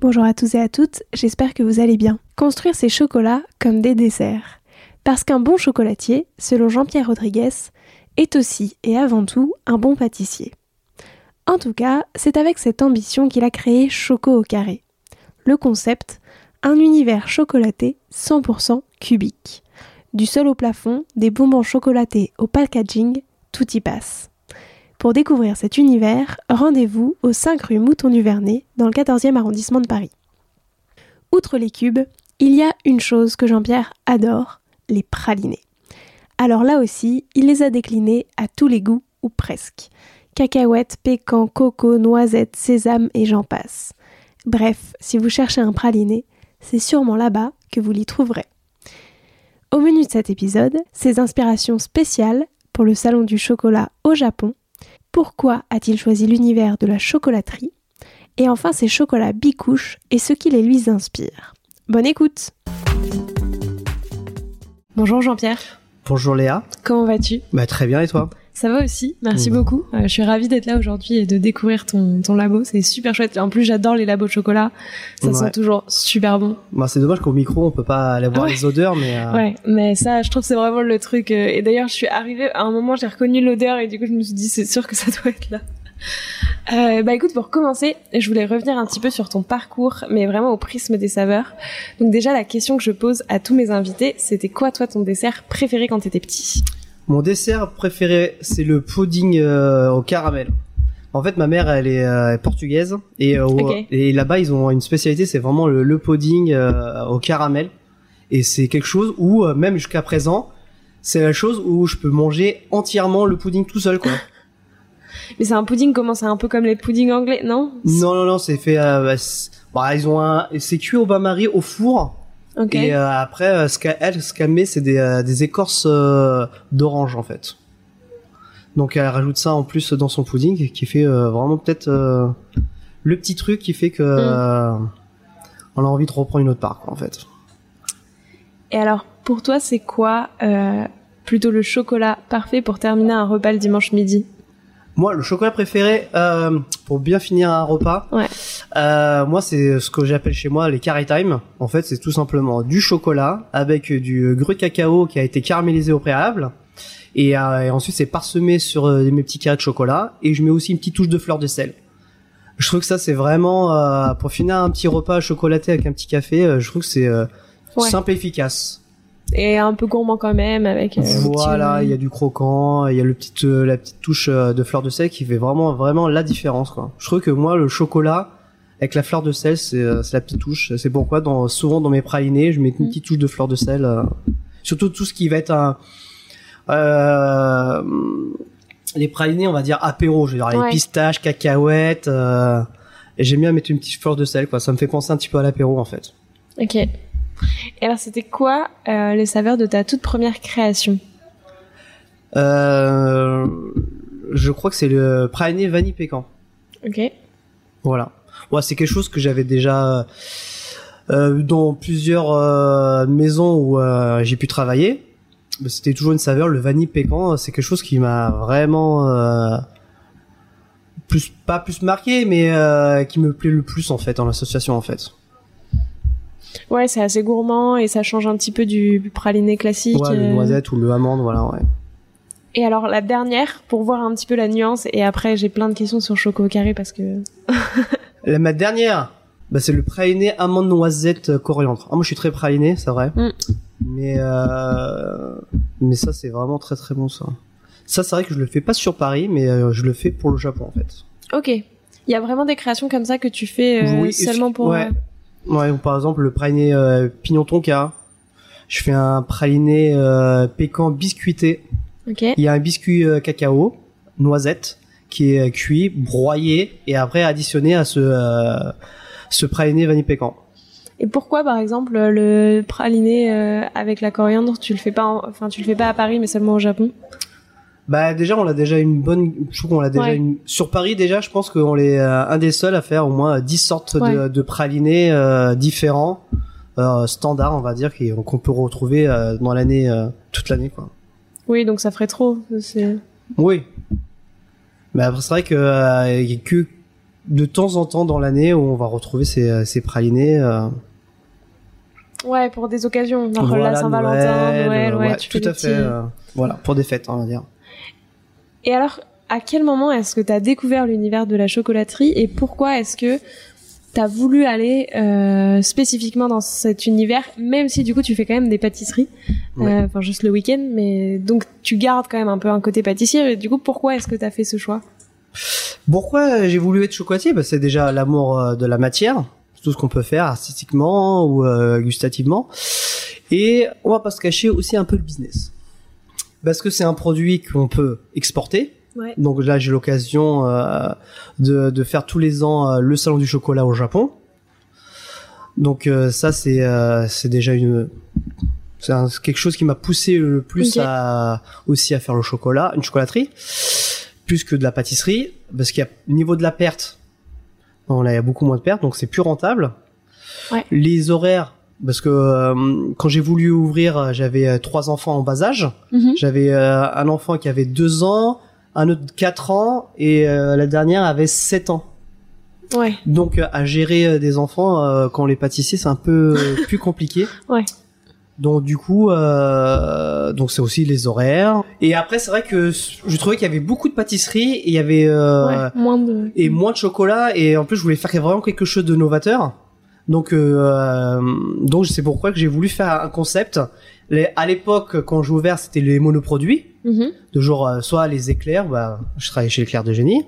Bonjour à tous et à toutes, j'espère que vous allez bien. Construire ses chocolats comme des desserts. Parce qu'un bon chocolatier, selon Jean-Pierre Rodriguez, est aussi et avant tout un bon pâtissier. En tout cas, c'est avec cette ambition qu'il a créé Choco au carré. Le concept, un univers chocolaté 100% cubique. Du sol au plafond, des bonbons chocolatés au packaging, tout y passe. Pour découvrir cet univers, rendez-vous au 5 rue Mouton du Vernet, dans le 14e arrondissement de Paris. Outre les cubes, il y a une chose que Jean-Pierre adore, les pralinés. Alors là aussi, il les a déclinés à tous les goûts, ou presque. Cacahuètes, pécan, coco, noisettes, sésame et j'en passe. Bref, si vous cherchez un praliné, c'est sûrement là-bas que vous l'y trouverez. Au menu de cet épisode, ces inspirations spéciales pour le Salon du chocolat au Japon pourquoi a-t-il choisi l'univers de la chocolaterie Et enfin ses chocolats bicouches et ce qui les lui inspire. Bonne écoute Bonjour Jean-Pierre. Bonjour Léa. Comment vas-tu? Bah très bien et toi? Ça va aussi, merci beaucoup. Euh, je suis ravie d'être là aujourd'hui et de découvrir ton, ton labo, c'est super chouette. En plus, j'adore les labos de chocolat, ça sent toujours super bon. Bah, c'est dommage qu'au micro, on peut pas aller voir les odeurs, mais... Euh... Ouais, mais ça, je trouve c'est vraiment le truc. Euh, et d'ailleurs, je suis arrivée, à un moment, j'ai reconnu l'odeur et du coup, je me suis dit, c'est sûr que ça doit être là. Euh, bah écoute, pour commencer, je voulais revenir un petit peu sur ton parcours, mais vraiment au prisme des saveurs. Donc déjà, la question que je pose à tous mes invités, c'était quoi toi ton dessert préféré quand t'étais petit? Mon dessert préféré, c'est le pudding euh, au caramel. En fait, ma mère, elle est euh, portugaise et, euh, et là-bas, ils ont une spécialité, c'est vraiment le, pudding au caramel. Et c'est quelque chose où, même jusqu'à présent, c'est la chose où je peux manger entièrement le pudding tout seul, quoi. Mais c'est un pudding comment c'est un peu comme les puddings anglais, non? Non, non, non, c'est fait. Bah, bah, ils ont un, c'est cuit au bain-marie au four et euh, après, euh, ce qu'elle, ce met, c'est des, euh, des écorces d'orange en fait. Donc elle rajoute ça en plus dans son pudding, qui fait vraiment peut-être le petit truc qui fait que mm. on a envie de reprendre une autre part, quoi, en fait. Et alors, pour toi, c'est quoi plutôt le chocolat parfait pour terminer un repas le dimanche midi? Moi, le chocolat préféré euh, pour bien finir un repas, ouais. euh, moi c'est ce que j'appelle chez moi les carré time. En fait, c'est tout simplement du chocolat avec du grue de cacao qui a été caramélisé au préalable. Et, euh, et ensuite, c'est parsemé sur euh, mes petits carrés de chocolat. Et je mets aussi une petite touche de fleur de sel. Je trouve que ça, c'est vraiment euh, pour finir un petit repas chocolaté avec un petit café. je trouve que c'est simple et efficace et un peu gourmand quand même avec euh, voilà il y a du croquant il y a le petit euh, la petite touche euh, de fleur de sel qui fait vraiment vraiment la différence quoi. Je trouve que moi le chocolat avec la fleur de sel c'est c'est la petite touche. C'est pourquoi dans souvent dans mes pralinés je mets une mm. petite touche de fleur de sel surtout tout ce qui va être un les pralinés on va dire apéro je veux dire les pistaches cacahuètes et j'aime bien mettre une petite fleur de sel quoi. Ça me fait penser un petit peu à l'apéro en fait. Ok et alors, c'était quoi euh, les saveurs de ta toute première création? Euh, Je crois que c'est le praliné vanille pécan. Ok. Voilà. Ouais, c'est quelque chose que j'avais déjà euh, dans plusieurs euh, maisons où j'ai pu travailler. C'était toujours une saveur, le vanille pécan. C'est quelque chose qui m'a vraiment plus pas plus marqué, mais qui me plaît le plus en fait en association en fait. Ouais, c'est assez gourmand et ça change un petit peu du praliné classique. Ouais, le euh. noisette ou le amande, voilà, ouais. Et alors la dernière, pour voir un petit peu la nuance, et après j'ai plein de questions sur Choco Carré parce que... la, ma dernière, bah, c'est le praliné amande noisette coriandre. Ah, moi je suis très praliné, c'est vrai. Mm. Mais euh, mais ça c'est vraiment très très bon ça. Ça c'est vrai que je le fais pas sur Paris, mais euh, je le fais pour le Japon en fait. Ok. Il y a vraiment des créations comme ça que tu fais euh, seulement pour. Ouais. Ouais. par exemple le praliné pignon tonka. Je fais un praliné pécan biscuité. Ok. Il y a un biscuit cacao, noisette, qui est cuit, broyé et après additionné à ce ce praliné vanille pécan. Et pourquoi, par exemple, le praliné euh, avec la coriandre, tu le fais pas, enfin, tu le fais pas à Paris, mais seulement au Japon? Bah déjà, on a déjà une bonne, je trouve qu'on l'a déjà une... sur Paris déjà, je pense qu'on est euh, un des seuls à faire au moins 10 sortes de, de pralinés euh, différents, standards, on va dire, qu'on peut retrouver dans l'année toute l'année, quoi. Oui, donc ça ferait trop. Oui. Mais après, c'est vrai que y a que de temps en temps dans l'année où on va retrouver ces, ces pralinés. Ouais, pour des occasions, genre la Saint-Valentin, Noël, ouais, tout à fait. Euh, voilà, pour des fêtes, on va dire. Et alors, à quel moment est-ce que tu as découvert l'univers de la chocolaterie et pourquoi est-ce que tu as voulu aller euh, spécifiquement dans cet univers, même si du coup tu fais quand même des pâtisseries, euh, enfin juste le week-end, mais donc tu gardes quand même un peu un côté pâtissier. Et du coup, pourquoi est-ce que tu as fait ce choix? Pourquoi j'ai voulu être chocolatier? Bah, C'est déjà l'amour de la matière tout ce qu'on peut faire artistiquement ou euh, gustativement. Et on va pas se cacher aussi un peu le business. Parce que c'est un produit qu'on peut exporter. Donc là, j'ai l'occasion euh, de, de, faire tous les ans euh, le salon du chocolat au Japon. Donc ça, c'est c'est déjà une c'est quelque chose qui m'a poussé le plus à aussi à faire le chocolat, une chocolaterie, plus que de la pâtisserie, parce qu'il y a au niveau de la perte, on a beaucoup moins de pertes, donc c'est plus rentable. Les horaires, parce que euh, quand j'ai voulu ouvrir, euh, j'avais euh, trois enfants en bas âge. Mhm. J'avais un enfant qui avait deux ans, un autre quatre ans, et la dernière avait sept ans. Ouais. Donc à gérer des enfants quand les pâtissiers c'est un peu plus compliqué. Ouais. Donc du coup, euh, donc c'est aussi les horaires. Et après, c'est vrai que je trouvais qu'il y avait beaucoup de pâtisseries et il y avait euh, moins de et moins de chocolat. Et en plus, je voulais faire vraiment quelque chose de novateur. Donc euh, donc c'est pourquoi que j'ai voulu faire un concept. Les, à l'époque, quand j'ai ouvert, c'était les monoproduits. Mm De genre euh, soit les éclairs, bah, je travaillais chez l'éclair de génie,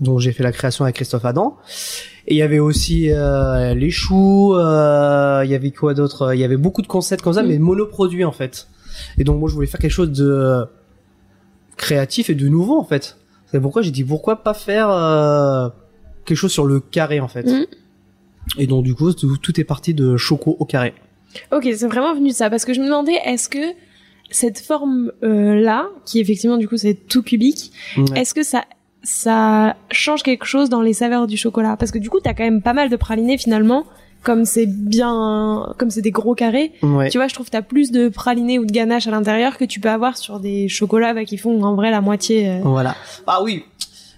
dont j'ai fait la création avec Christophe Adam. Et il y avait aussi euh, les choux, euh, il y avait quoi d'autre Il y avait beaucoup de concepts comme ça, mm. mais monoproduits en fait. Et donc moi je voulais faire quelque chose de créatif et de nouveau en fait. C'est pourquoi j'ai dit pourquoi pas faire euh, quelque chose sur le carré en fait. Mm. Et donc du coup tout, est parti de choco au carré. Ok, c'est vraiment venu de ça parce que je me demandais est-ce que cette forme là, qui effectivement du coup c'est tout cubique, est-ce que ça ça change quelque chose dans les saveurs du chocolat? Parce que du coup t'as quand même pas mal de pralinés finalement comme c'est bien comme c'est des gros carrés tu vois je trouve que t'as plus de pralinés ou de ganache à l'intérieur que tu peux avoir sur des chocolats bah, qui font en vrai la moitié euh. voilà ah oui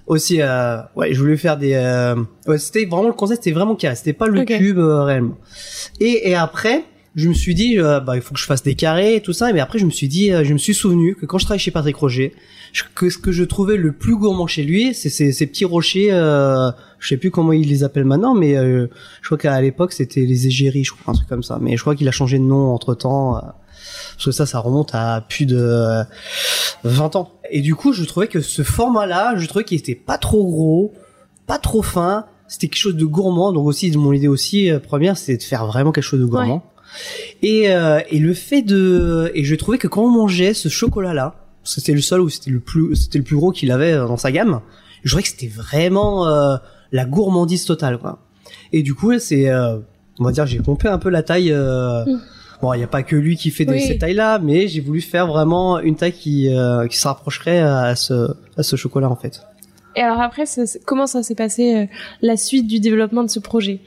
aussi euh, ouais je voulais faire des euh, ouais, c'était vraiment le concept c'était vraiment carré. C'était pas le cube euh, réellement. Et et après je me suis dit bah il faut que je fasse des carrés et tout ça. Mais après je me suis dit je me suis souvenu que quand je travaillais chez Patrick Roger que ce que je trouvais le plus gourmand chez lui, c'est ces, ces, petits rochers. Euh, je sais plus comment il les appelle maintenant, mais euh, je crois qu'à l'époque c'était les égéries, je crois un truc comme ça. Mais je crois qu'il a changé de nom entre temps. Euh, parce que ça, ça remonte à plus de 20 ans. Et du coup, je trouvais que ce format-là, je trouvais qu'il était pas trop gros, pas trop fin. C'était quelque chose de gourmand. Donc aussi, mon idée aussi euh, première, c'était de faire vraiment quelque chose de gourmand. Et, euh, et le fait de, et je trouvais que quand on mangeait ce chocolat-là, c'était le seul où c'était le plus c'était le plus gros qu'il avait euh, dans sa gamme. Je trouvais que c'était vraiment euh, la gourmandise totale quoi. Et du coup c'est euh, on va dire j'ai pompé un peu la taille mm. Bon, il n'y a pas que lui qui fait des, ces tailles-là, mais j'ai voulu faire vraiment une taille qui, qui se rapprocherait à ce, à ce chocolat en fait. Et alors après, comment ça s'est passé la suite du développement de ce projet?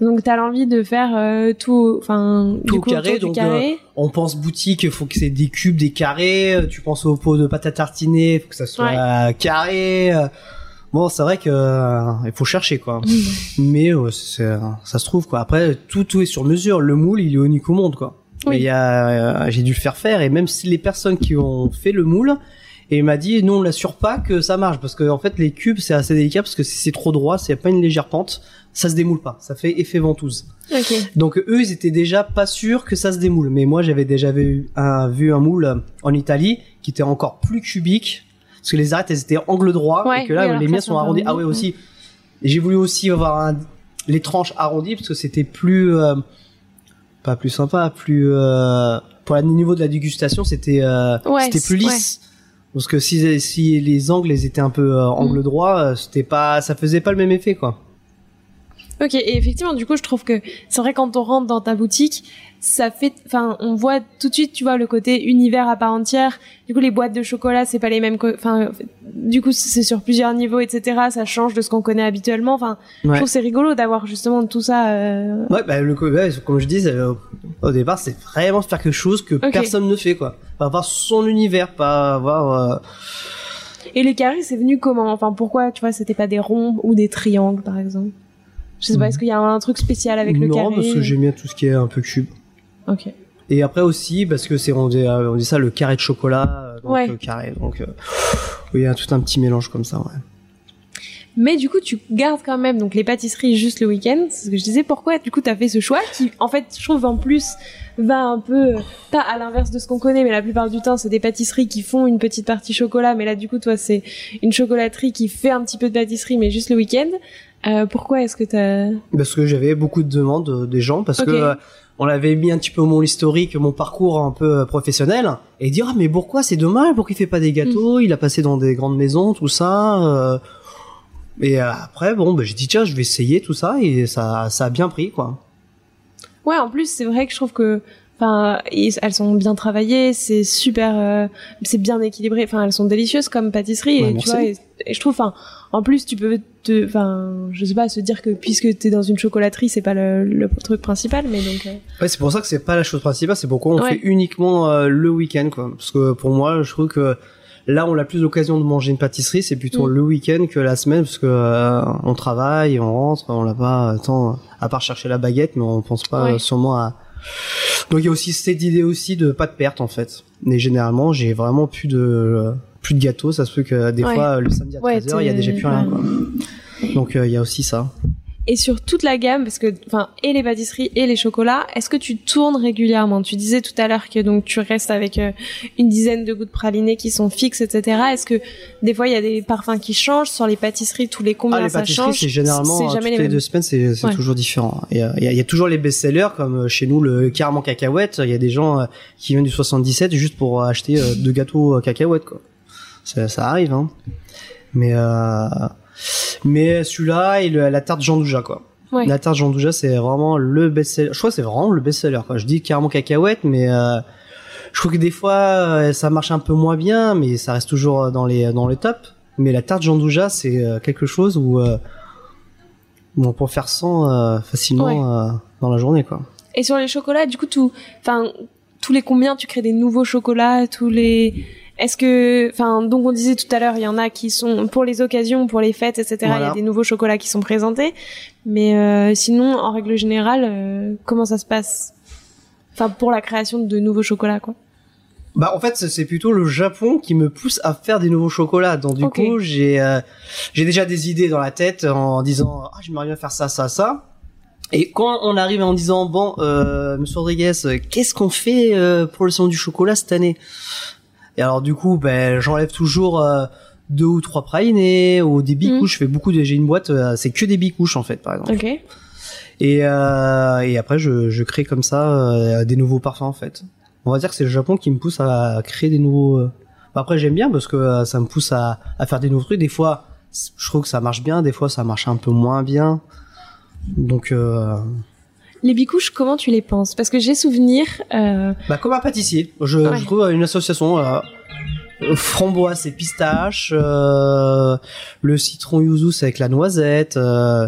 Donc t'as l'envie de faire euh, tout, enfin tout carré. Donc carré? Euh, on pense boutique, il faut que c'est des cubes, des carrés. Euh, tu penses au pot de pâte à tartiner, faut que ça soit carré. Bon, c'est vrai que il faut chercher quoi. Mais ça se trouve quoi. Après, tout tout est sur mesure. Le moule, il est unique au monde quoi. Oui. Il y a, j'ai dû le faire faire et même si les personnes qui ont fait le moule, et il m'a dit non on l'assure pas que ça marche parce que en fait les cubes c'est assez délicat parce que si c'est trop droit c'est pas une légère pente ça se démoule pas, ça fait effet ventouse. Donc eux, ils étaient déjà pas sûrs que ça se démoule. Mais moi, j'avais déjà vu un, vu un moule en Italie qui était encore plus cubique, parce que les arêtes, elles étaient angle droit, et que là, les miens sont arrondis. Ah ouais, aussi. J'ai voulu aussi avoir les tranches arrondies, parce que c'était plus, euh, pas plus sympa, plus, euh, pour le niveau de la dégustation, c'était, euh, c'était plus lisse. Parce que si, si les angles étaient un peu angle mm. droit, c'était pas, ça faisait pas le même effet, quoi. Ok, et effectivement, du coup, je trouve que c'est vrai quand on rentre dans ta boutique, ça fait, enfin, on voit tout de suite, tu vois, le côté univers à part entière. Du coup, les boîtes de chocolat, c'est pas les mêmes, enfin, du coup, c'est sur plusieurs niveaux, etc. Ça change de ce qu'on connaît habituellement. Enfin, je trouve c'est rigolo d'avoir justement tout ça. Euh... Ouais, bah, le, comme je dis, au départ, c'est vraiment faire quelque chose que personne ne fait, quoi. Pas avoir son univers, pas avoir. Euh, et les carrés, c'est venu comment? Enfin, pourquoi, tu vois, c'était pas des ronds ou des triangles, par exemple? Je sais pas, est-ce qu'il y a un truc spécial avec le carré Non, parce que j'aime bien tout ce qui est un peu cube. Ok. Et après aussi, parce que c'est on dit, euh, on dit ça le carré de chocolat, euh, donc le carré, donc euh, il y a tout un petit mélange comme ça, ouais. Mais du coup, tu gardes quand même donc les pâtisseries juste le week-end. C'est ce que je disais. Pourquoi du coup t'as fait ce choix qui, en fait, je trouve en plus va un peu pas à l'inverse de ce qu'on connaît, mais la plupart du temps c'est des pâtisseries qui font une petite partie chocolat. Mais là, du coup, toi, c'est une chocolaterie qui fait un petit peu de pâtisserie, mais juste le week-end. Euh, pourquoi est-ce que t'as Parce que j'avais beaucoup de demandes euh, des gens parce que euh, on avait mis un petit peu mon historique, mon parcours un peu professionnel et dire ah mais pourquoi c'est dommage? Pourquoi il fait pas des gâteaux, mm. il a passé dans des grandes maisons tout ça. Et après bon bah, j'ai dit tiens je vais essayer tout ça et ça ça a bien pris quoi. Ouais en plus c'est vrai que je trouve que Enfin, elles sont bien travaillées, c'est super, c'est bien équilibré. Enfin, elles sont délicieuses comme pâtisserie. et tu vois, et, je trouve, enfin, en plus, tu peux te, enfin, je sais pas, se dire que puisque t'es dans une chocolaterie, c'est pas le, truc principal, mais donc. Euh. Ouais, c'est pour ça que c'est pas la chose principale. C'est pourquoi on fait uniquement euh, le week-end, quoi. Parce que pour moi, je trouve que là, on a plus l'occasion de manger une pâtisserie, c'est plutôt mm. le week-end que la semaine, parce que euh, on travaille, on rentre, on n'a pas temps à part chercher la baguette, mais on pense pas sûrement à. Donc il y a aussi cette idée aussi de pas de perte en fait. Mais généralement, j'ai vraiment plus de plus de gâteaux, ça se peut que des fois le samedi à 13h, il y a déjà plus rien quoi. Donc euh, il y a aussi ça. Et sur toute la gamme, parce que, enfin, et les pâtisseries et les chocolats, est-ce que tu tournes régulièrement? Tu disais tout à l'heure que donc tu restes avec euh, une dizaine de goûts de praliné qui sont fixes, etc. Est-ce que des fois il y a des parfums qui changent? Sur les pâtisseries tous les combien ah, les ça pâtisseries, C'est généralement jamais toutes les, deux semaines, c'est toujours différent. Il y, a, il y, a, toujours les best-sellers comme euh, chez nous le caramel cacahuète. Il y a des gens qui viennent du 77 juste pour acheter deux gâteaux cacahuètes quoi ça, ça arrive, hein. Mais euh, mais celui-là et la tarte Jean Douja, quoi. La tarte Jean Douja, c'est vraiment le best-seller. Je crois que c'est vraiment le best-seller, quoi. Je dis carrément cacahuète, mais euh, je trouve que des fois euh, ça marche un peu moins bien, mais ça reste toujours dans les dans les tops. Mais la tarte Jean Douja, c'est euh, quelque chose où, euh, on peut faire sans facilement dans la journée, quoi. Et sur les chocolats, du coup, tout, enfin, tous les combien tu crées des nouveaux chocolats, tous les est-ce que, enfin, donc on disait tout à l'heure, il y en a qui sont pour les occasions, pour les fêtes, etc. Il y a des nouveaux chocolats qui sont présentés, mais euh, sinon, en règle générale, euh, comment ça se passe? Enfin, pour la création de nouveaux chocolats, quoi. Bah en fait c'est plutôt le Japon qui me pousse à faire des nouveaux chocolats. Donc du coup j'ai euh, j'ai déjà des idées dans la tête en disant ah j'aimerais bien faire ça ça ça. Et quand on arrive en disant bon euh, Monsieur Rodriguez qu'est-ce qu'on fait pour le salon du chocolat cette année? Et alors du coup, ben j'enlève toujours euh, deux ou trois pralinés ou des bicouches. Mm. Je fais beaucoup de, j'ai une boîte, euh, c'est que des bicouches en fait, par exemple. Ok. Et euh, et après, je, je crée comme ça euh, des nouveaux parfums en fait. On va dire que c'est le Japon qui me pousse à créer des nouveaux. Après, j'aime bien parce que ça me pousse à, à faire des nouveaux trucs. Des fois, je trouve que ça marche bien. Des fois, ça marche un peu moins bien. Donc les bicouches, comment tu les penses? Parce que j'ai souvenir. Euh... Bah comme un pâtissier. Je, je trouve une association. Euh, framboise et pistache, euh, le citron yuzu c'est avec la noisette. Euh,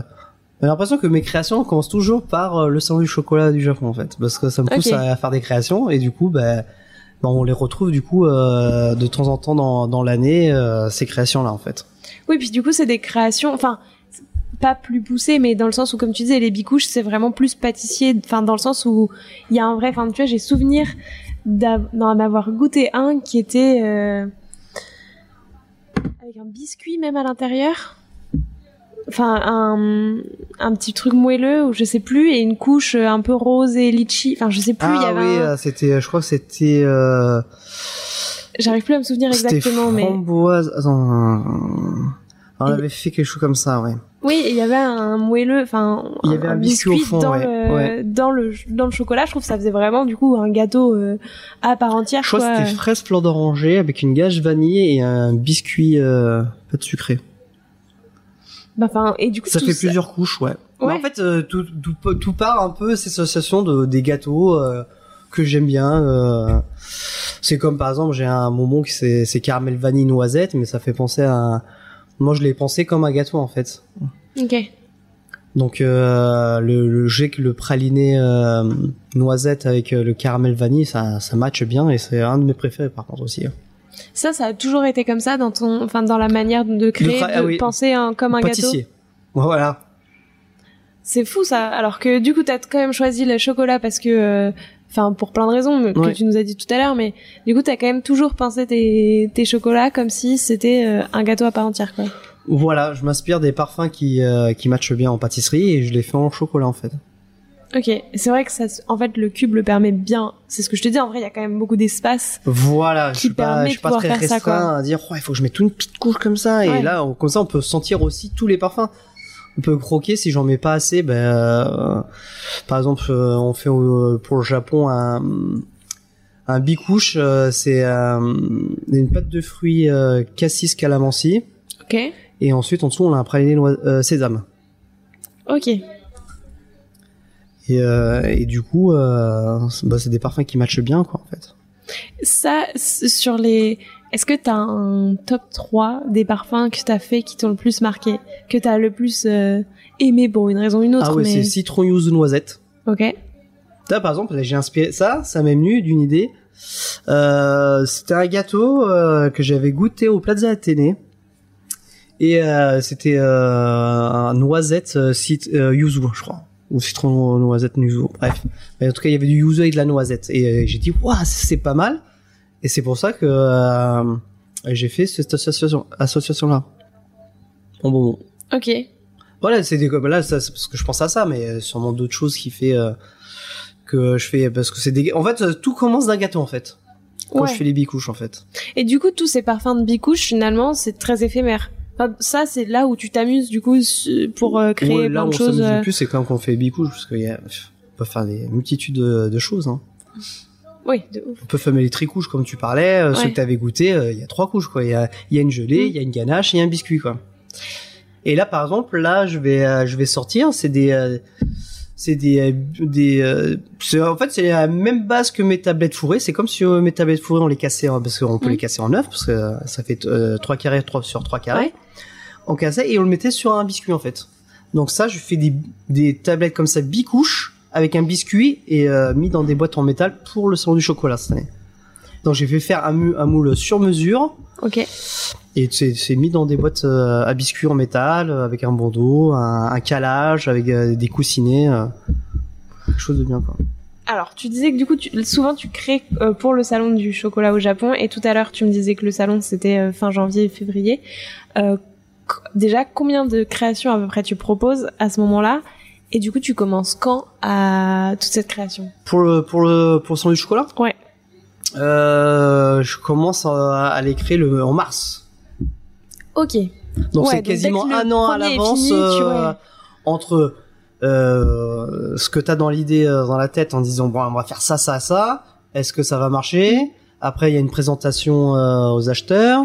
j'ai l'impression que mes créations commencent toujours par euh, le du chocolat du Japon en fait, parce que ça me pousse à faire des créations et du coup, bah, bah on les retrouve du coup euh, de temps en temps dans, dans l'année ces créations là en fait. Oui, puis du coup c'est des créations. Enfin, pas plus poussé, mais dans le sens où, comme tu disais, les bicouches, c'est vraiment plus pâtissier, enfin, dans le sens où il y a un vrai, enfin, tu vois, j'ai souvenir d'en avoir goûté un qui était euh, avec un biscuit même à l'intérieur. enfin un, un petit truc moelleux ou je sais plus et une couche un peu rose et litchi. Enfin, je sais plus. Ah il y oui, avait c'était, je crois que c'était. Euh... J'arrive plus à me souvenir exactement, mais. Framboise. Attends. On avait fait quelque chose comme ça, ouais. Oui, il y avait un moelleux, enfin il y avait un, biscuit, dans, le, dans le dans le chocolat. Je trouve que ça faisait vraiment du coup un gâteau euh, à part entière. Je crois que c'était fraise fleur d'oranger avec une gâche vanille et un biscuit euh, peu de sucré. Bah, enfin et du coup ça fait plusieurs couches, ouais. En fait, euh, tout, tout, tout part un peu cette association de des gâteaux que j'aime bien. c'est comme par exemple j'ai un bonbon qui c'est c'est caramel vanille noisette, mais ça fait penser à moi, je l'ai pensé comme un gâteau en fait. Ok. Donc euh, le, le le praliné euh, noisette avec euh, le caramel vanille, ça, ça matche bien et c'est un de mes préférés par contre aussi. Hein. Ça, ça a toujours été comme ça dans ton, enfin dans la manière de créer, de, ah penser comme un Pâtissier. gâteau. Voilà. C'est fou ça. Alors que du coup, t'as quand même choisi le chocolat parce que euh, enfin pour plein de raisons que tu nous as dit tout à l'heure, mais du coup t'as quand même toujours pensé tes, tes chocolats comme si c'était euh, un gâteau à part entière quoi. Voilà, je m'inspire des parfums qui euh, qui matchent bien en pâtisserie et je les fais en chocolat en fait. Ok, c'est vrai que ça, en fait, le cube le permet bien. C'est ce que je te dis. En vrai, il y a quand même beaucoup d'espace. Voilà, qui je suis pas, je suis pas très restreint à dire, oh, il faut que je mette toute une petite couche comme ça. Et là, comme ça, on peut sentir aussi tous les parfums on peut croquer si j'en mets pas assez ben euh, par exemple euh, on fait euh, pour le Japon un un bicouche c'est une pâte de fruits cassis calamansi. Ok. Et ensuite en dessous on a un praliné sésame. Ok. Et, et du coup bah, c'est des parfums qui matchent bien quoi en fait. Ça sur les est-ce que t'as un top 3 des parfums que t'as fait qui t'ont le plus marqué, que t'as le plus euh, aimé pour une raison ou une autre Ah ouais, c'est citron yuzu noisette. Ok. Là, par exemple, j'ai inspiré ça, ça m'est venu d'une idée. Euh, c'était un gâteau euh, que j'avais goûté au Plaza Athénée. Et c'était un noisette yuzu, je crois. Ou citron noisette yuzu, bref. Mais en tout cas, il y avait du yuzu et de la noisette. Et j'ai dit, waouh, c'est pas mal. Et c'est pour ça que euh, j'ai fait cette association, association là. Bon, bon, bon. Ok. Voilà, c'est des là, c'est parce que je pense à ça, mais sûrement d'autres choses qui fait euh, que je fais parce que c'est des. En fait, tout commence d'un gâteau en fait. Quand je fais les bicouches en fait. Et du coup, tous ces parfums de bicouches, finalement, c'est très éphémère. Enfin, ça, c'est là où tu t'amuses du coup pour euh, créer ouais, plein de choses. Là, on plus, c'est quand on fait les bicouches parce qu'il y a, on peut faire des multitudes de, de choses. Hein. Oui, de ouf. On peut fumer les tricouches comme tu parlais, euh, ceux que t'avais goûté, euh, il y a trois couches quoi. Il y a, y a une gelée, mm. il y a une ganache et un biscuit quoi. Et là par exemple, là je vais euh, je vais sortir, c'est des c'est des des en fait c'est la même base que mes tablettes fourrées, c'est comme si mes tablettes fourrées on les cassait parce qu'on peut mm. les casser en neuf parce que ça fait trois carrés 3 sur trois carrés. On cassait et on le mettait sur un biscuit en fait. Donc ça je fais des des tablettes comme ça bicouches avec un biscuit et euh, mis dans des boîtes en métal pour le salon du chocolat cette année. Donc j'ai fait faire un, un, moule sur mesure. Ok. Et c'est mis dans des boîtes euh, à biscuits en métal avec un bandeau, un, un calage avec euh, des coussinets, quelque chose de bien quoi. Alors, tu disais que du coup, tu, souvent tu crées pour le salon du chocolat au Japon, et tout à l'heure tu me disais que le salon c'était fin janvier et février. déjà, combien de créations à peu près tu proposes à ce moment-là? Et du coup, tu commences quand à toute cette création? Pour le pour le pour le du chocolat? Ouais. Euh, je commence à, à l'écrire le en mars. Ok. Donc c'est quasiment un an à l'avance euh, entre euh, ce que tu as dans l'idée euh, dans la tête en disant bon on va faire ça ça ça. Est-ce que ça va marcher? Après il y a une présentation euh, aux acheteurs.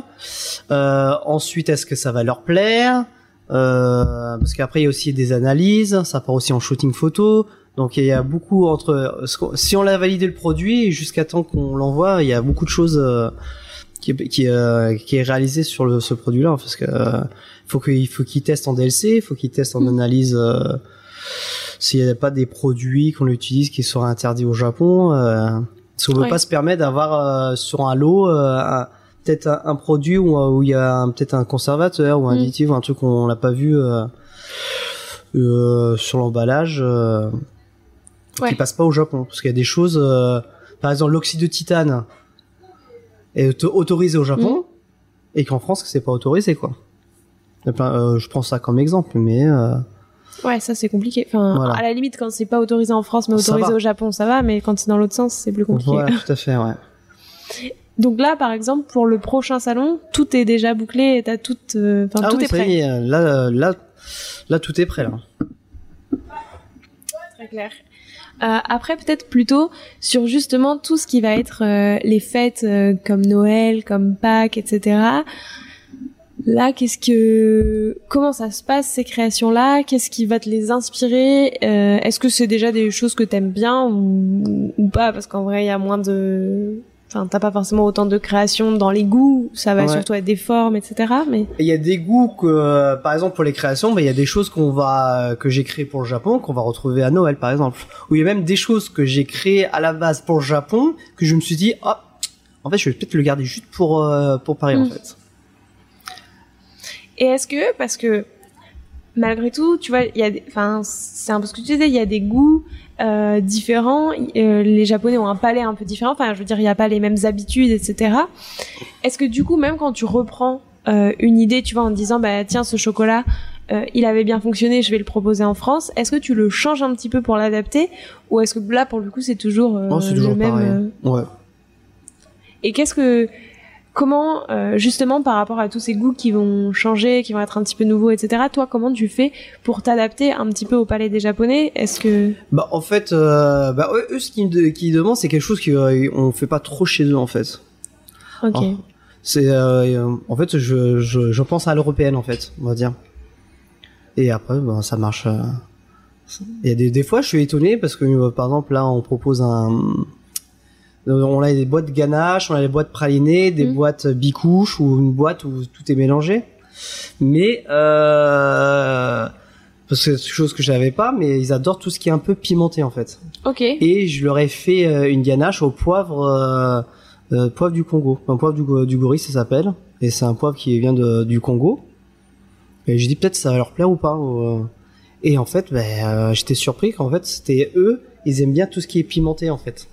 ensuite est-ce que ça va leur plaire? Euh, parce qu'après il y a aussi des analyses, ça part aussi en shooting photo. Donc il y a beaucoup entre si on a validé le produit jusqu'à temps qu'on l'envoie, il y a beaucoup de choses euh, qui qui, euh, qui est réalisé sur le, ce produit-là parce que euh, faut qu'il faut qu'il teste en DLC, il faut qu'il teste en analyse s'il n'y a pas des produits qu'on utilise qui seraient interdits au Japon. Euh, si on veut pas se permettre d'avoir sur un lot peut-être un, produit où, où il y a peut-être un conservateur ou un mm. additif ou un truc qu'on n'a pas vu euh, euh, sur l'emballage euh, qui passe pas au Japon parce qu'il y a des choses euh, par exemple l'oxyde de titane est autorisé au Japon mm. et qu'en France c'est pas autorisé quoi je prends ça comme exemple, mais. Ouais, ça c'est compliqué. Enfin, à la limite, quand c'est pas autorisé en France, mais autorisé au Japon, ça va. Mais quand c'est dans l'autre sens, c'est plus compliqué. Ouais, tout à fait, ouais. Donc là, par exemple, pour le prochain salon, tout est déjà bouclé, t'as tout, euh, ah tout est prêt. là, là, là, tout est prêt là. Très clair. Euh, après, peut-être plutôt sur justement tout ce qui va être euh, les fêtes comme Noël, comme Pâques, etc. Là, qu'est-ce que, comment ça se passe ces créations-là? Qu'est-ce qui va te les inspirer? Est-ce que c'est déjà des choses que t'aimes bien ou, ou pas? Parce qu'en vrai, il y a moins de Enfin, t'as pas forcément autant de création dans les goûts, ça va surtout être des formes, etc. Mais il y a des goûts que, euh, par exemple, pour les créations, bah, il y a des choses qu'on va, que j'ai créées pour le Japon, qu'on va retrouver à Noël, par exemple. Ou il y a même des choses que j'ai créées à la base pour le Japon, que je me suis dit, ah, en fait, je vais peut-être le garder juste pour euh, pour Paris, en mm. fait. Et est-ce que, parce que malgré tout, tu vois, il y a, enfin, c'est un peu ce que tu disais, il y a des goûts euh, différents. Euh, les Japonais ont un palais un peu différent. Enfin, je veux dire, il n'y a pas les mêmes habitudes, etc. Est-ce que du coup, même quand tu reprends euh, une idée, tu vois, en disant, bah tiens, ce chocolat, il avait bien fonctionné, je vais le proposer en France. Est-ce que tu le changes un petit peu pour l'adapter, ou est-ce que là, pour le coup, c'est toujours, non, c'est toujours le même Ouais. Et qu'est-ce que comment euh, justement par rapport à tous ces goûts qui vont changer, qui vont être un petit peu nouveaux, etc. Toi, comment tu fais pour t'adapter un petit peu au palais des Japonais? Est-ce que bah en fait, euh, bah eux, ce qu'ils qui demandent, c'est quelque chose qu'on euh, fait pas trop chez eux en fait. Ok. c'est euh, en fait, je, je, je pense à l'européenne en fait, on va dire. Et après, bah, ça marche. Il y a des, des fois, je suis étonné parce que par exemple là, on propose un on a des boîtes ganache, on a des boîtes pralinées, des mm. boîtes bicouches ou une boîte où tout est mélangé. Mais euh, parce que c'est une chose que j'avais pas, mais ils adorent tout ce qui est un peu pimenté en fait. Ok. Et je leur ai fait euh, une ganache au poivre, euh, euh, poivre du Congo, un poivre du, du gorille ça s'appelle, et c'est un poivre qui vient de, du Congo. Et je dis peut-être ça va leur plaire ou pas. Et en fait, ben, j'étais surpris qu'en fait c'était eux, ils aiment bien tout ce qui est pimenté en fait.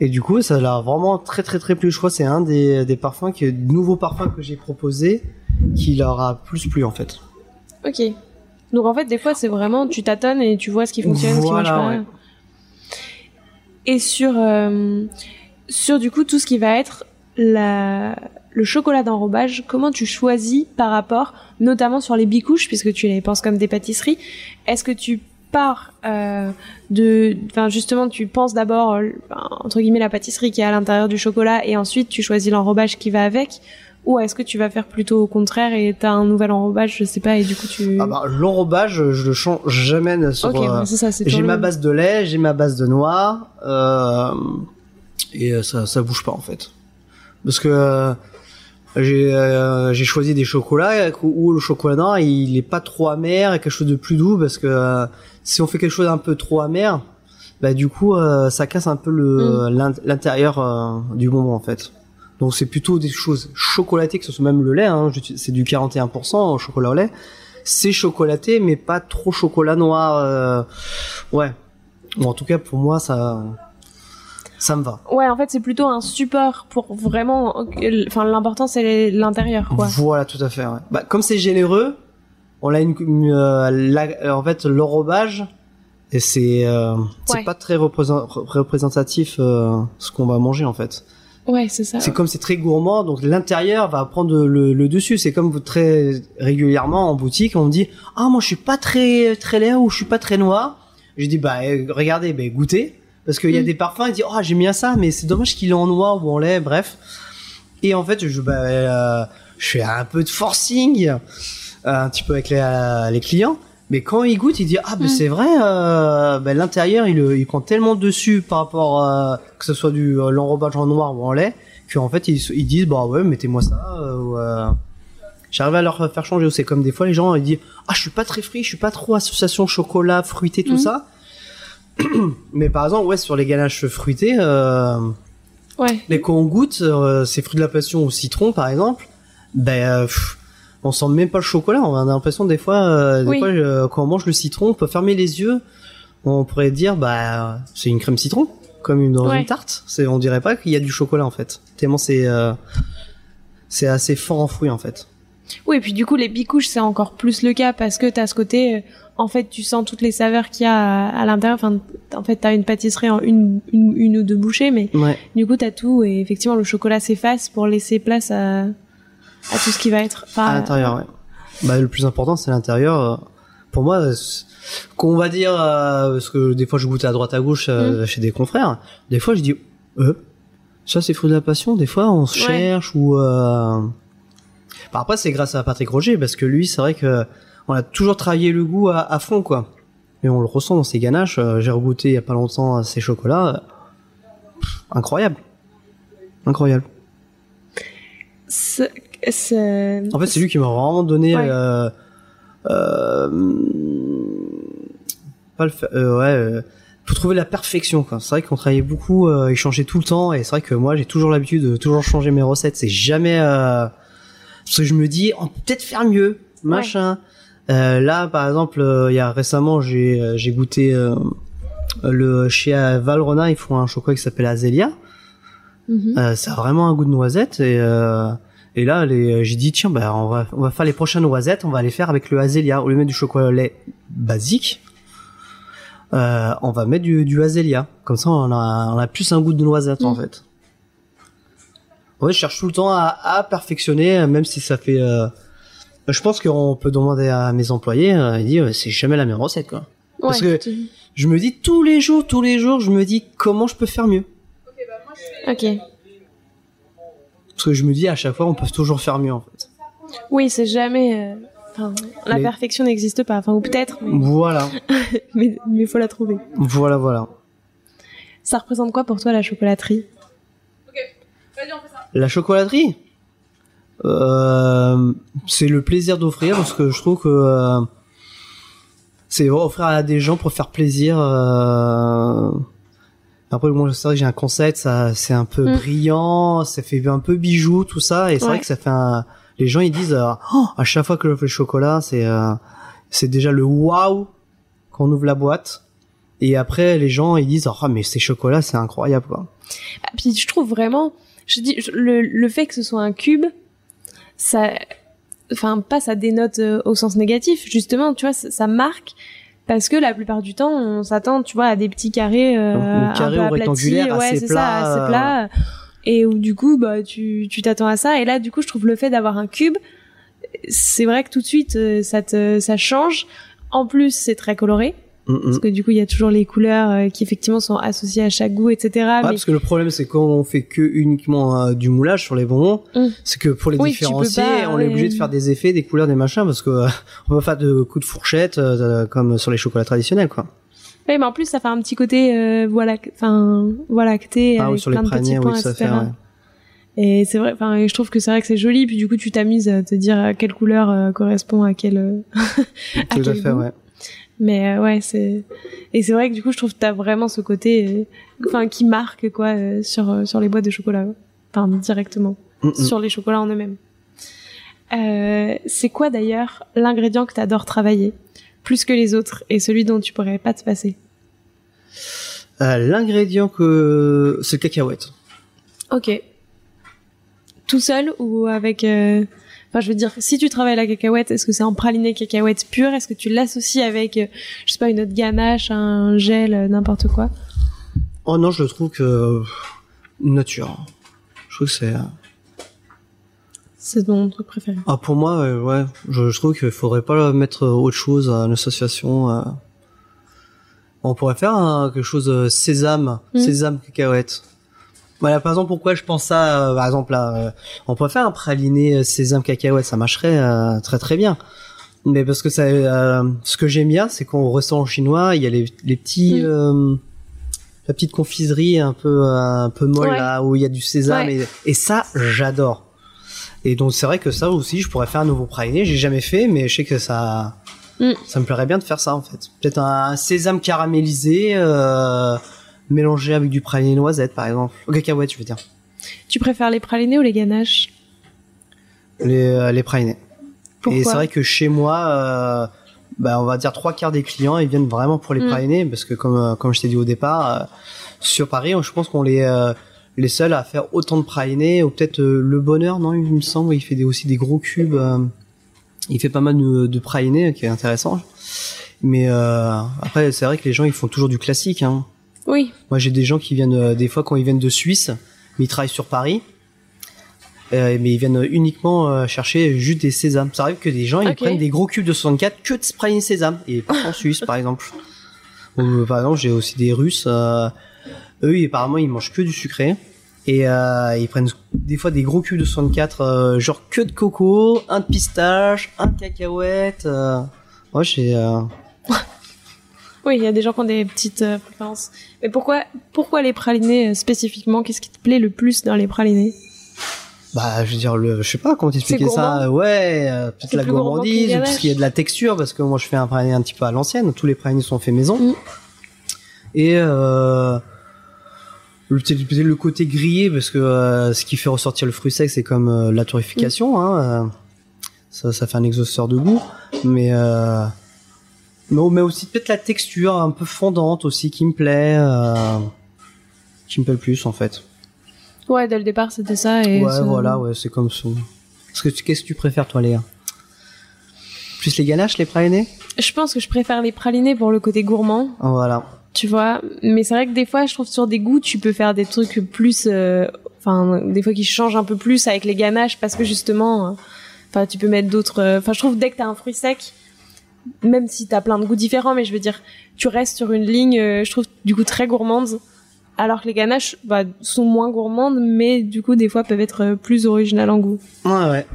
Et du coup, ça l'a vraiment très très très plu. Je crois que c'est un des, des parfums, que, nouveaux parfums que j'ai proposé qui leur a plus plu en fait. Ok. Donc en fait, des fois, c'est vraiment tu tâtonnes et tu vois ce qui fonctionne, ce qui marche pas. Et sur euh, sur du coup tout ce qui va être la le chocolat d'enrobage, comment tu choisis par rapport, notamment sur les bicouches, puisque tu les penses comme des pâtisseries, est-ce que tu part euh, de, enfin justement, tu penses d'abord euh, entre guillemets la pâtisserie qui est à l'intérieur du chocolat et ensuite tu choisis l'enrobage qui va avec, ou est-ce que tu vas faire plutôt au contraire et t'as un nouvel enrobage, je sais pas, et du coup tu. Ah bah, l'enrobage, je le change jamais sur. Ok, euh, c'est ça, c'est. J'ai ma base de lait, j'ai ma base de noix, euh, et ça, ça bouge pas en fait, parce que j'ai euh, j'ai choisi des chocolats où le chocolat noir il est pas trop amer et quelque chose de plus doux parce que euh, si on fait quelque chose d'un peu trop amer bah du coup euh, ça casse un peu le mm. l'intérieur du bonbon en fait. Donc c'est plutôt des choses chocolatées que ce soit même le lait hein, c'est du 41% au chocolat au lait. C'est chocolaté mais pas trop chocolat noir ouais. Bon en tout cas pour moi ça ça me va. Ouais, en fait, c'est plutôt un support pour vraiment. Enfin, l'important c'est l'intérieur, quoi. Voilà, tout à fait. Ouais. Bah, comme c'est généreux, on a une, euh, en fait l'enrobage et c'est euh, c'est pas très représentatif euh, ce qu'on va manger en fait. Ouais, c'est ça. C'est comme c'est très gourmand, donc l'intérieur va prendre le, le dessus. C'est comme très régulièrement en boutique, on me dit ah moi je suis pas très très laid ou je suis pas très noir. Je dis bah regardez, bah, goûtez parce qu'il y a mm. des parfums ils disent oh j'aime bien ça mais c'est dommage qu'il est en noir ou en lait bref et en fait je bah, euh, je fais un peu de forcing euh, un petit peu avec les, euh, les clients mais quand ils goûtent ils disent ah ben mm. c'est vrai ben, l'intérieur il, il prend tellement dessus par rapport que ce soit du l'enrobage en noir ou en lait qu'en fait ils, ils disent bah ouais mettez-moi ça J'arrive à leur faire changer. C'est comme des fois les gens ils disent ah je suis pas très frit, je suis pas trop association chocolat fruité tout mm. ça. mais par exemple, ouais, sur les ganaches fruitées, euh, ouais. mais quand on goûte euh, ces fruits de la passion au citron, par exemple, ben, euh, on sent même pas le chocolat. On a l'impression des fois, des fois quand on mange le citron, on peut fermer les yeux. On pourrait dire, bah, c'est une crème citron, comme une, dans une tarte. C'est, on dirait pas qu'il y a du chocolat en fait. Tellement c'est, c'est assez fort en fruits en fait. Oui, et puis du coup, les bicouches, c'est encore plus le cas parce que tu as ce côté, en fait, tu sens toutes les saveurs qu'il y a à, l'intérieur. Enfin, en fait, tu as une pâtisserie en une, une, ou deux bouchées, mais du coup, tu as tout. Et effectivement, le chocolat s'efface pour laisser place à, à tout ce qui va être. à l'intérieur, ouais. Bah, le plus important, c'est l'intérieur. Euh, pour moi, qu'on va dire, euh, parce que des fois, je goûte à droite à gauche mmh. chez des confrères. Des fois, je dis, euh, ça, c'est fruit de la passion. Des fois, on se cherche ou après, c'est grâce à Patrick Roger parce que lui, c'est vrai que on a toujours travaillé le goût à, fond, quoi. Et on le ressent dans ses ganaches. Euh, j'ai regoûté il y a pas longtemps ses chocolats. incroyable. Incroyable. C'est, En fait, c'est lui qui m'a vraiment donné. Euh, euh, pas le euh, ouais. pour trouver la perfection, quoi. C'est vrai qu'on travaillait beaucoup, il changeait tout le temps, et c'est vrai que moi, j'ai toujours l'habitude de toujours changer mes recettes. C'est jamais parce que je me dis on peut peut-être faire mieux machin euh, là par exemple euh, il y a récemment j'ai euh, j'ai goûté euh, le chez Valrona ils font un chocolat qui s'appelle Azelia mm ça a vraiment un goût de noisette et et là j'ai dit tiens bah on va on va faire les prochaines noisettes on va les faire avec le Azelia au lieu de mettre du chocolat lait basique on va mettre du, du Azelia comme ça on a on a plus un goût de noisette en mm. fait ouais, je cherche tout le temps à, à perfectionner, même si ça fait. Euh... Je pense qu'on peut demander à mes employés, euh, ils disent euh, c'est jamais la même recette quoi. Parce que je me dis tous les jours, tous les jours, je me dis comment je peux faire mieux. Ok. Parce que je me dis à chaque fois on peut toujours faire mieux en fait. Oui, c'est jamais. Euh, enfin, la perfection n'existe pas. Enfin, ou peut-être. Voilà. mais il faut la trouver. Voilà, voilà. Ça représente quoi pour toi la chocolaterie? Ok. Vas-y, on fait ça. La chocolaterie, euh, c'est le plaisir d'offrir parce que je trouve que euh, c'est offrir à des gens pour faire plaisir. Euh... Après, moi, c'est vrai que j'ai un concept, ça, c'est un peu mm. brillant, ça fait un peu bijou, tout ça, et c'est vrai que ça fait un. Les gens ils disent, euh, oh, à chaque fois que je fais le chocolat, c'est euh, c'est déjà le waouh quand on ouvre la boîte. Et après, les gens ils disent, oh mais ces chocolats, c'est incroyable quoi. Ah, puis je trouve vraiment je dis le, le fait que ce soit un cube, ça, enfin pas ça dénote euh, au sens négatif. Justement, tu vois, ça, marque parce que la plupart du temps, on s'attend, tu vois, à des petits carrés, euh, un peu aplatis, ouais, c'est ça, assez plat, et où du coup, bah, tu, tu t'attends à ça. Et là, du coup, je trouve le fait d'avoir un cube, c'est vrai que tout de suite, euh, ça te, ça change. En plus, c'est très coloré. Mm, mm. Parce que du coup, il y a toujours les couleurs euh, qui effectivement sont associées à chaque goût, etc. Ouais, Parce que le problème, c'est quand on fait que uniquement euh, du moulage sur les bonbons, mm. c'est que pour les différencier, on est obligé de faire des effets, des couleurs, des machins, parce que euh, on peut faire de coups de fourchette comme sur les chocolats traditionnels, quoi. Oui, mais en plus, ça fait un petit côté voilà, enfin voilà, acté ah, avec sur plein les de petits points, oui, etc. Fait, ouais. Et c'est vrai, enfin, je trouve que c'est vrai que c'est joli. Puis du coup, tu t'amuses à te dire quelle couleur correspond à quel. à Tout à fait, ouais. Mais euh, ouais, c'est et c'est vrai que du coup, je trouve que t'as vraiment ce côté, euh, enfin, qui marque quoi euh, sur sur les boîtes de chocolat, enfin directement sur les chocolats en eux-mêmes. c'est quoi d'ailleurs l'ingrédient que t'adores travailler plus que les autres et celui dont tu pourrais pas te passer? L'ingrédient que c'est le cacahuète. Ok. Tout seul ou avec Enfin, je veux dire, si tu travailles la cacahuète, est-ce que c'est en praliné cacahuète pure? Est-ce que tu l'associes avec, euh, je sais pas, une autre ganache, un gel, euh, n'importe quoi? Oh non, je trouve que euh, nature. Je trouve que c'est. C'est mon truc préféré. Ah pour moi, ouais, je, trouve qu'il faudrait pas mettre autre chose à une association. On pourrait faire quelque chose sésame, mmh. sésame cacahuète. Voilà, par exemple, pourquoi je pense ça, euh, par exemple, là, euh, on pourrait faire un praliné euh, sésame cacahuète, ça marcherait très très bien. Mais parce que ça, ce que j'aime bien, c'est qu'on ressent en chinois, il y a les, les petits, mm. la petite confiserie un peu un peu molle là, où il y a du sésame et, et, ça, j'adore. Et donc c'est vrai que ça aussi, je pourrais faire un nouveau praliné. J'ai jamais fait, mais je sais que ça, mm. ça me plairait bien de faire ça en fait. Peut-être un, sésame caramélisé. Euh, mélangé avec du praliné noisette, par exemple. Au cacahuète, je veux dire. Tu préfères les pralinés ou les ganaches Les, euh, les pralinés. Et c'est vrai que chez moi, euh, bah, on va dire trois quarts des clients, ils viennent vraiment pour les mm. pralinés, parce que comme, euh, comme je t'ai dit au départ, sur Paris, je pense qu'on les les seuls à faire autant de pralinés, ou peut-être le bonheur, non, il me semble, il fait des, aussi des gros cubes. il fait pas mal de, de pralinés, qui est intéressant. Mais après, c'est vrai que les gens, ils font toujours du classique. Hein. Oui. Moi, j'ai des gens qui viennent des fois quand ils viennent de Suisse, mais ils travaillent sur Paris. Euh, mais ils viennent uniquement euh, chercher juste des sésames. Ça arrive que des gens ils prennent des gros cubes de 64 que de spray sésame et pas en Suisse par exemple. Ou, euh, par exemple, j'ai aussi des Russes. eux, apparemment, ils mangent que du sucré et ils prennent des fois des gros cubes de 64, genre que de coco, un de pistache, un de cacahuète. Moi, j'ai oui, il y a des gens qui ont des petites préférences. Mais pourquoi, pourquoi les pralinés spécifiquement? Qu'est-ce qui te plaît le plus dans les pralinés? Bah, je veux dire, le, je sais pas comment t'expliquer ça? Ouais, euh, peut-être la gourmandise, parce qu'il y a de la texture, parce que moi je fais un praliné un petit peu à l'ancienne. Tous les pralinés sont faits maison. Mm. Et euh, le, le côté grillé, parce que euh, ce qui fait ressortir le fruit sec, c'est comme euh, la torréfication. Mm. Hein, ça, ça fait un exhausteur de goût, mais mais aussi peut-être la texture un peu fondante aussi qui me plaît, qui me plaît le plus en fait. Ouais, dès le départ, c'était ça. Et ouais, voilà, ouais, c'est comme ça. que qu'est-ce que tu préfères, toi, Léa? Plus les ganaches, les pralinés? Je pense que je préfère les pralinés pour le côté gourmand. Voilà. Tu vois, mais c'est vrai que des fois, je trouve sur des goûts, tu peux faire des trucs plus, euh, enfin, des fois qui changent un peu plus avec les ganaches parce que justement, euh, enfin, tu peux mettre d'autres. Euh, enfin, je trouve dès que t'as un fruit sec, même si t'as plein de goûts différents, mais je veux dire, tu restes sur une ligne, je trouve du coup très gourmande alors que les ganaches bah, sont moins gourmandes, mais du coup des fois peuvent être euh, plus originales en goût. Ouais ouais.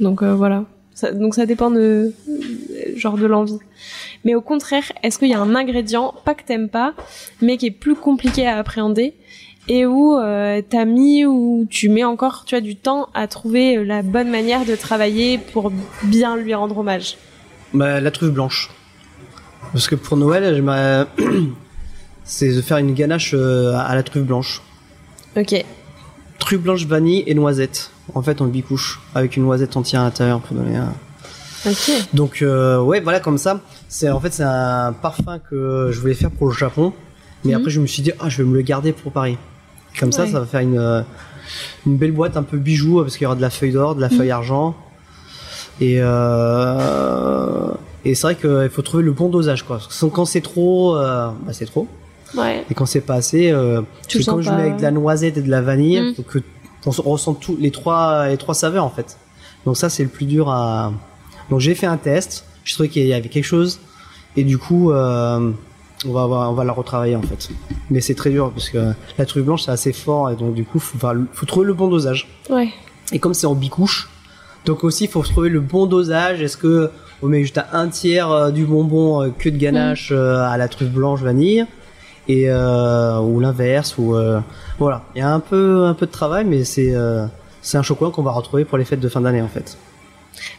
Donc euh, voilà. donc ça dépend de euh, genre de l'envie. Mais au contraire, est-ce qu'il y a un ingrédient, pas que t'aimes pas, mais qui est plus compliqué à appréhender et où euh, t'as mis ou tu mets encore tu as du temps à trouver la bonne manière de travailler pour bien lui rendre hommage? Bah, la truffe blanche parce que pour Noël c'est de faire une ganache euh, à la truffe blanche. Ok. Truffe blanche, vanille et noisette. En fait, on bicouche avec une noisette entière à l'intérieur pour donner un. Ok. Donc euh, ouais, voilà comme ça. C'est en fait c'est un parfum que je voulais faire pour le Japon, mais mhm. après je me suis dit ah je vais me le garder pour Paris. Comme ça, ça va faire une euh, une belle boîte un peu bijou parce qu'il y aura de la feuille d'or, de la mhm. feuille argent. Et euh, et c'est vrai qu'il faut trouver le bon dosage quoi. Parce que quand c'est trop, bah c'est trop. Et quand c'est pas assez, euh, quand je mets avec de la noisette et de la vanille, mm. faut que on ressent tous les trois les trois saveurs en fait. Donc ça c'est le plus dur à. Donc j'ai fait un test, je trouvais qu'il y avait quelque chose et du coup euh, on va on va la retravailler en fait. Mais c'est très dur parce que la truffe blanche c'est assez fort et donc du coup faut faut trouver le bon dosage. Ouais. Et comme c'est en bicouche, donc aussi il faut trouver le bon dosage. Est-ce que on met juste un tiers euh, du bonbon euh, que de ganache mm. à la truffe blanche vanille et euh, ou l'inverse ou euh, voilà il y a un peu un peu de travail mais c'est euh, c'est un chocolat qu'on va retrouver pour les fêtes de fin d'année en fait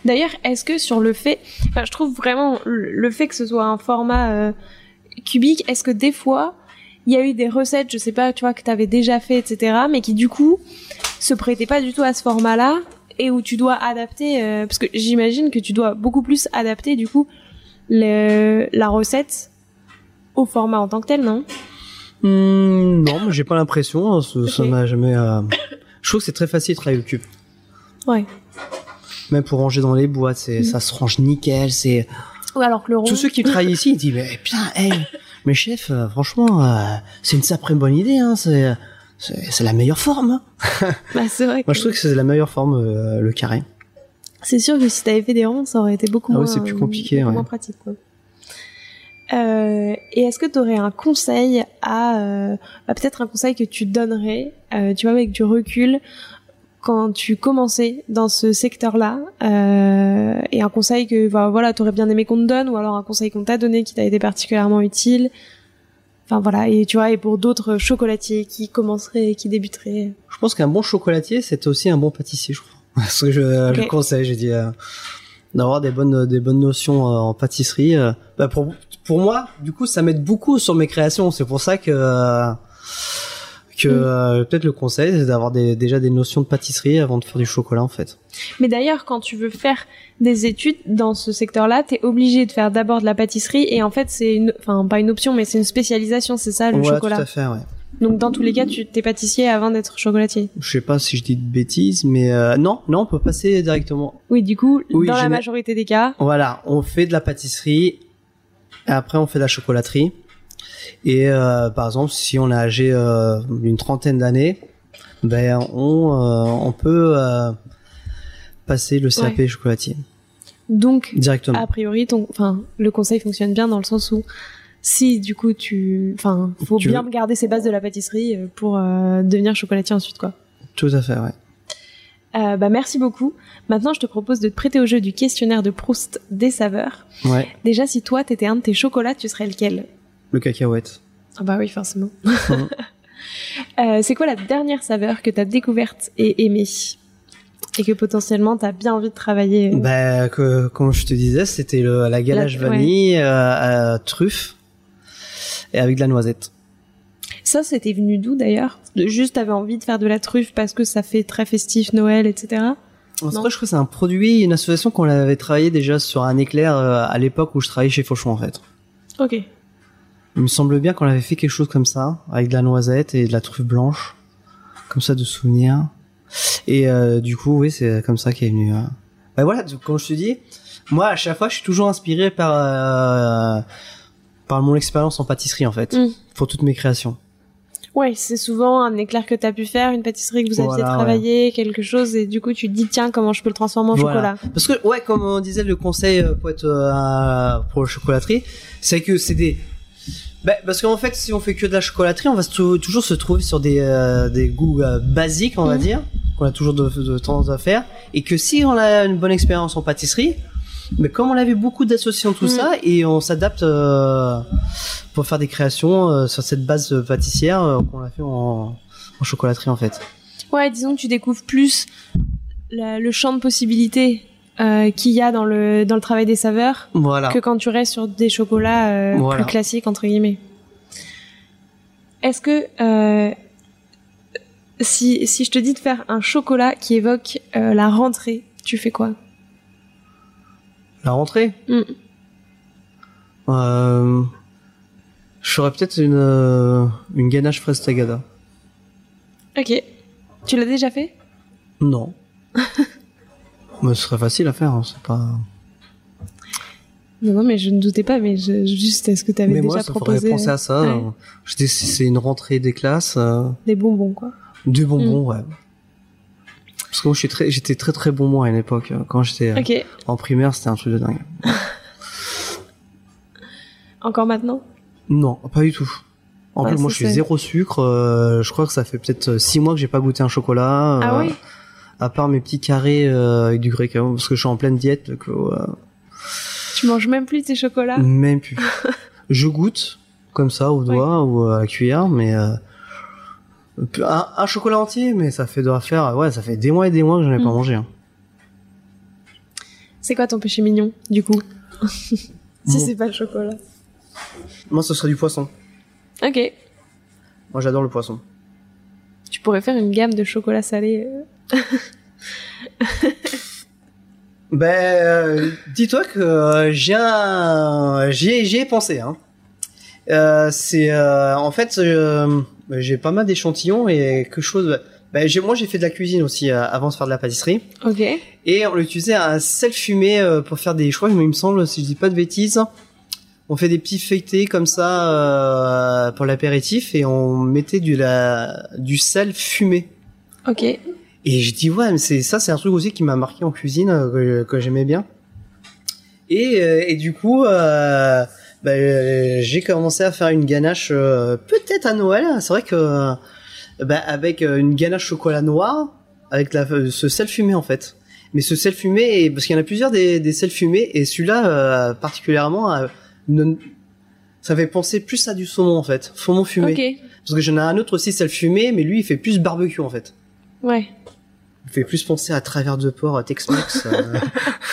d'ailleurs est-ce que sur le fait enfin, je trouve vraiment le fait que ce soit un format cubique est-ce que des fois il y a eu des recettes je sais pas tu vois que tu avais déjà fait etc mais qui du coup se prêtaient pas du tout à ce format là et où tu dois adapter parce que j'imagine que tu dois beaucoup plus adapter du coup le, la recette au format en tant que tel, non? Hmm, Non, mais j'ai pas l'impression. Hein, ça m'a jamais. Euh, je trouve que c'est très facile de travailler le cube. Ouais. Même pour ranger dans les boîtes, c'est, ça se range nickel. C'est. Ouais, alors que le rond... Tous ceux qui travaillent ici, ils disent mais putain, hey, mais chef, euh, franchement, euh, c'est une sacrée bonne idée. Hein, c'est, c'est, la meilleure forme. Hein. bah c'est vrai. Moi, je trouve que c'est la meilleure forme, le carré. C'est sûr que si t'avais fait des ronds, ça aurait été beaucoup ah moins. c'est plus compliqué, moins pratique. Quoi. Euh, et est-ce que tu aurais un conseil à, euh, bah, peut-être un conseil que tu donnerais, euh, tu vois, avec du recul, quand tu commençais dans ce secteur-là, euh, et un conseil que bah, voilà, t'aurais bien aimé qu'on te donne, ou alors un conseil qu'on t'a donné qui t'a été particulièrement utile. Enfin voilà, et tu vois, et pour d'autres chocolatiers qui commenceraient, qui débuteraient. Je pense qu'un bon chocolatier, c'est aussi un bon pâtissier, je crois. Ce que je, je conseille, j'ai dit d'avoir des bonnes des bonnes notions en pâtisserie. Bah pour pour moi, du coup, ça m'aide beaucoup sur mes créations. C'est pour ça que que mm. euh, peut-être le conseil, c'est d'avoir déjà des notions de pâtisserie avant de faire du chocolat, en fait. Mais d'ailleurs, quand tu veux faire des études dans ce secteur-là, t'es obligé de faire d'abord de la pâtisserie et en fait, c'est une, enfin pas une option, mais c'est une spécialisation, c'est ça, le ouais, chocolat. tout à fait, ouais. Donc dans tous les cas, tu t'es pâtissier avant d'être chocolatier. Je sais pas si je dis de bêtises, mais euh, non, non, on peut passer directement. Oui, du coup, dans la majorité des cas. Voilà, on fait de la pâtisserie, et après on fait de la chocolaterie. Et euh, par exemple, si on a âgé euh, une trentaine d'années, ben on, on peut passer le CAP chocolatier. Donc, directement. A priori, ton, enfin, le conseil fonctionne bien dans le sens où si du coup tu, enfin, faut bien garder ses bases de la pâtisserie euh, pour euh, devenir chocolatier ensuite, quoi. Tout à fait, ouais. Euh, bah merci beaucoup. Maintenant, je te propose de te prêter au jeu du questionnaire de Proust des saveurs. Ouais. Déjà, si toi t'étais un de tes chocolats, tu serais lequel? Le cacahuète. Ah bah oui, forcément. euh, c'est quoi la dernière saveur que t'as découverte et aimée et que potentiellement t'as bien envie de travailler Bah, que, comme je te disais, c'était la galache vanille à truffe et avec de la noisette. Ça, c'était venu d'où d'ailleurs? Juste, t'avais envie de faire de la truffe parce que ça fait très festif Noël, etc. En vrai, je crois que c'est un produit, une association qu'on avait travaillé déjà sur un éclair euh, à l'époque où je travaillais chez Fauchon en fait. Ok. Il me semble bien qu'on avait fait quelque chose comme ça, avec de la noisette et de la truffe blanche, comme ça de souvenir. Et euh, du coup, oui, c'est comme ça qu'est venu. Hein. Bah voilà, comme je te dis, moi à chaque fois, je suis toujours inspiré par euh, par mon expérience en pâtisserie en fait, mm. pour toutes mes créations. Ouais, c'est souvent un éclair que tu as pu faire, une pâtisserie que vous aviez travaillé, quelque chose, et du coup tu te dis tiens comment je peux le transformer en chocolat. Parce que ouais, comme on disait, le conseil euh, pour être euh, pour la chocolaterie, c'est que c'est des bah, parce qu'en fait, si on fait que de la chocolaterie, on va toujours se trouver sur des, euh, des goûts basiques, on va mm. dire, qu'on a toujours de, de tendance à faire, et que si on a une bonne expérience en pâtisserie, mais comme on avait beaucoup d'associations tout mm. ça et on s'adapte euh, pour faire des créations euh, sur cette base pâtissière euh, qu'on a fait en, en, chocolaterie en fait. Ouais, disons que tu découvres plus le champ de possibilités qu'il y a dans le dans le travail des saveurs voilà. que quand tu restes sur des chocolats plus classiques entre guillemets. Est-ce que si si je te dis de faire un chocolat qui évoque la rentrée, tu fais quoi? La rentrée? Mm. euh, Je ferais peut-être une, euh, une ganache fraise tagada. Ok. Tu l'as déjà fait? Non. mais ce serait facile à faire, hein, c'est pas... Non, non, mais je ne doutais pas, mais juste, est-ce que tu avais déjà proposé Mais moi, ça à ça. Ouais. c'est une rentrée des classes. Euh, des bonbons, quoi. Des bonbons, mm. ouais. Parce que moi, j'étais très, très bon moi à une époque. Euh, quand j'étais euh, en primaire, c'était un truc de dingue. Encore maintenant? Non, pas du tout. En plus, moi, je suis zéro sucre. Euh, je crois que ça fait peut-être six mois que j'ai pas goûté un chocolat. ah oui? À part mes petits carrés avec du grec parce que je suis en pleine diète. tu manges même plus tes chocolats Même plus. je goûte comme ça au doigt ou à la cuillère, mais un, chocolat entier, mais ça fait de faire, ouais, ça fait des mois et des mois que j'en ai pas mm. mangé. Hein. C'est quoi ton péché mignon, du coup? Si c'est pas le chocolat. Moi, ce serait du poisson. Ok. Moi, j'adore le poisson. Tu pourrais faire une gamme de chocolat salé. Euh. ben, euh, dis-toi que euh, j'ai j'y ai, pensé. Hein. c'est en fait bah, j'ai pas mal d'échantillons et quelque chose. Bah, moi, j'ai fait de la cuisine aussi euh, avant de faire de la pâtisserie. Ok. Et on utilisait un sel fumé euh, pour faire des. Je crois, il me semble, si je dis pas de bêtises, on fait des petits feuilletés comme ça euh, pour l'apéritif et on mettait du la du sel fumé. Ok. Et je dis ouais, mais c'est ça, c'est un truc aussi qui m'a marqué en cuisine que, que j'aimais bien. Et, et du coup. Euh, bah, euh, j'ai commencé à faire une ganache euh, peut-être à Noël. C'est vrai que bah, avec euh, une ganache chocolat noir avec la, ce sel fumé en fait. Mais ce sel fumé, parce qu'il y en a plusieurs des, des sels fumés et celui-là particulièrement, ça fait penser plus à du saumon en fait, saumon fumé. Parce que j'en ai un autre aussi sel fumé, mais lui il fait plus barbecue en fait. Ouais. Fait plus penser à travers de porc, Tex-Mex.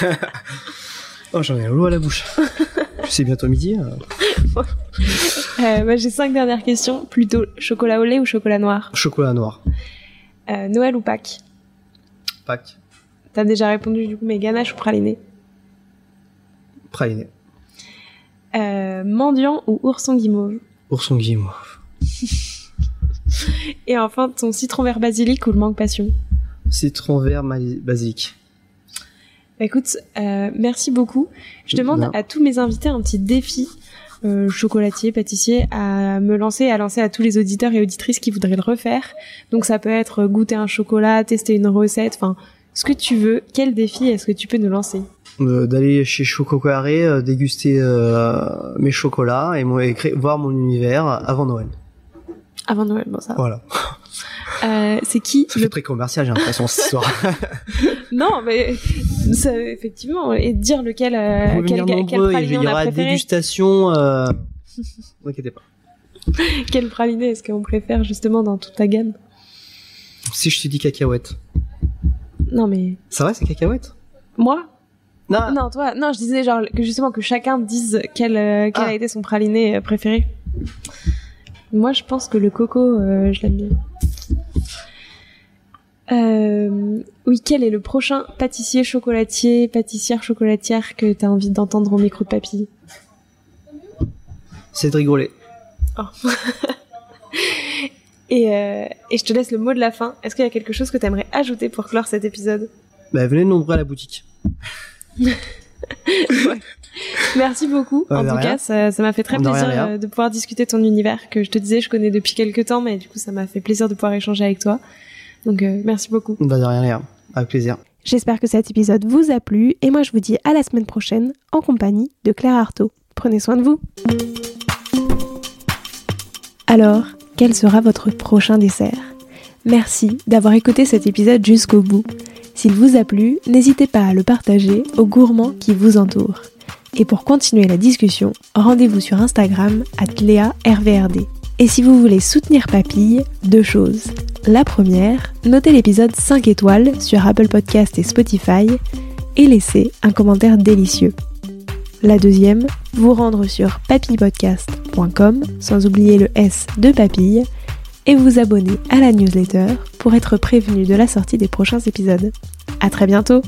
oh j'en ai un l'eau à la bouche. C'est bientôt midi. Euh. euh J'ai cinq dernières questions. Plutôt chocolat au lait ou chocolat noir? Chocolat noir. Euh, Noël ou Pâques? Pâques. T'as déjà répondu du coup, mais ganache ou praliné? Praliné. Euh, mendiant ou ourson guimauve? Ourson guimauve. Et enfin, ton citron vert basilic ou le mangue passion? Citron vert basilic. Bah écoute, euh, merci beaucoup. Je demande à tous mes invités un petit défi euh, chocolatier, pâtissier, à me lancer, à lancer à tous les auditeurs et auditrices qui voudraient le refaire. Donc ça peut être goûter un chocolat, tester une recette, enfin ce que tu veux. Quel défi est-ce que tu peux nous lancer? Euh, D'aller chez Choco Carré, déguster mes chocolats et, voir mon univers avant Noël. Avant Noël, bon ça. Voilà. Euh, c'est qui Ça fait très commercial, j'ai l'impression ce soir. non, mais ça, effectivement, et dire lequel, euh, quel, quel praliné il y aura dégustation. Euh... ne inquiétez pas. quel praliné est-ce qu'on préfère justement dans toute ta gamme? Si je te dis cacahuète. Non mais. C'est vrai, c'est cacahuète? Moi? Non. non, toi, non, je disais genre que justement que chacun dise quel, euh, quel ah. a été son praliné euh, préféré. Moi, je pense que le coco, euh, je l'aime bien. Euh, oui, quel est le prochain pâtissier, chocolatier, pâtissière, chocolatière que tu as envie d'entendre au micro de papy C'est de rigoler. Oh. et, euh, et je te laisse le mot de la fin. Est-ce qu'il y a quelque chose que tu aimerais ajouter pour clore cet épisode? Bah, venez nombreux à la boutique. Merci beaucoup. en tout cas, ça m'a fait très plaisir euh, de pouvoir discuter ton univers que je te disais, je connais depuis quelques temps, mais du coup, ça m'a fait plaisir de pouvoir échanger avec toi. Donc, euh, merci beaucoup. Bah, de rien, rien. Avec plaisir. J'espère que cet épisode vous a plu et moi je vous dis à la semaine prochaine en compagnie de Claire Artaud. Prenez soin de vous. Alors, quel sera votre prochain dessert? Merci d'avoir écouté cet épisode jusqu'au bout. S'il vous a plu, n'hésitez pas à le partager aux gourmands qui vous entourent. Et pour continuer la discussion, rendez-vous sur Instagram at RVRD. Et si vous voulez soutenir Papille, deux choses. La première, notez l'épisode 5 étoiles sur Apple Podcast et Spotify et laissez un commentaire délicieux. La deuxième, vous rendre sur papillepodcast.com sans oublier le S de papille et vous abonner à la newsletter pour être prévenu de la sortie des prochains épisodes. À très bientôt!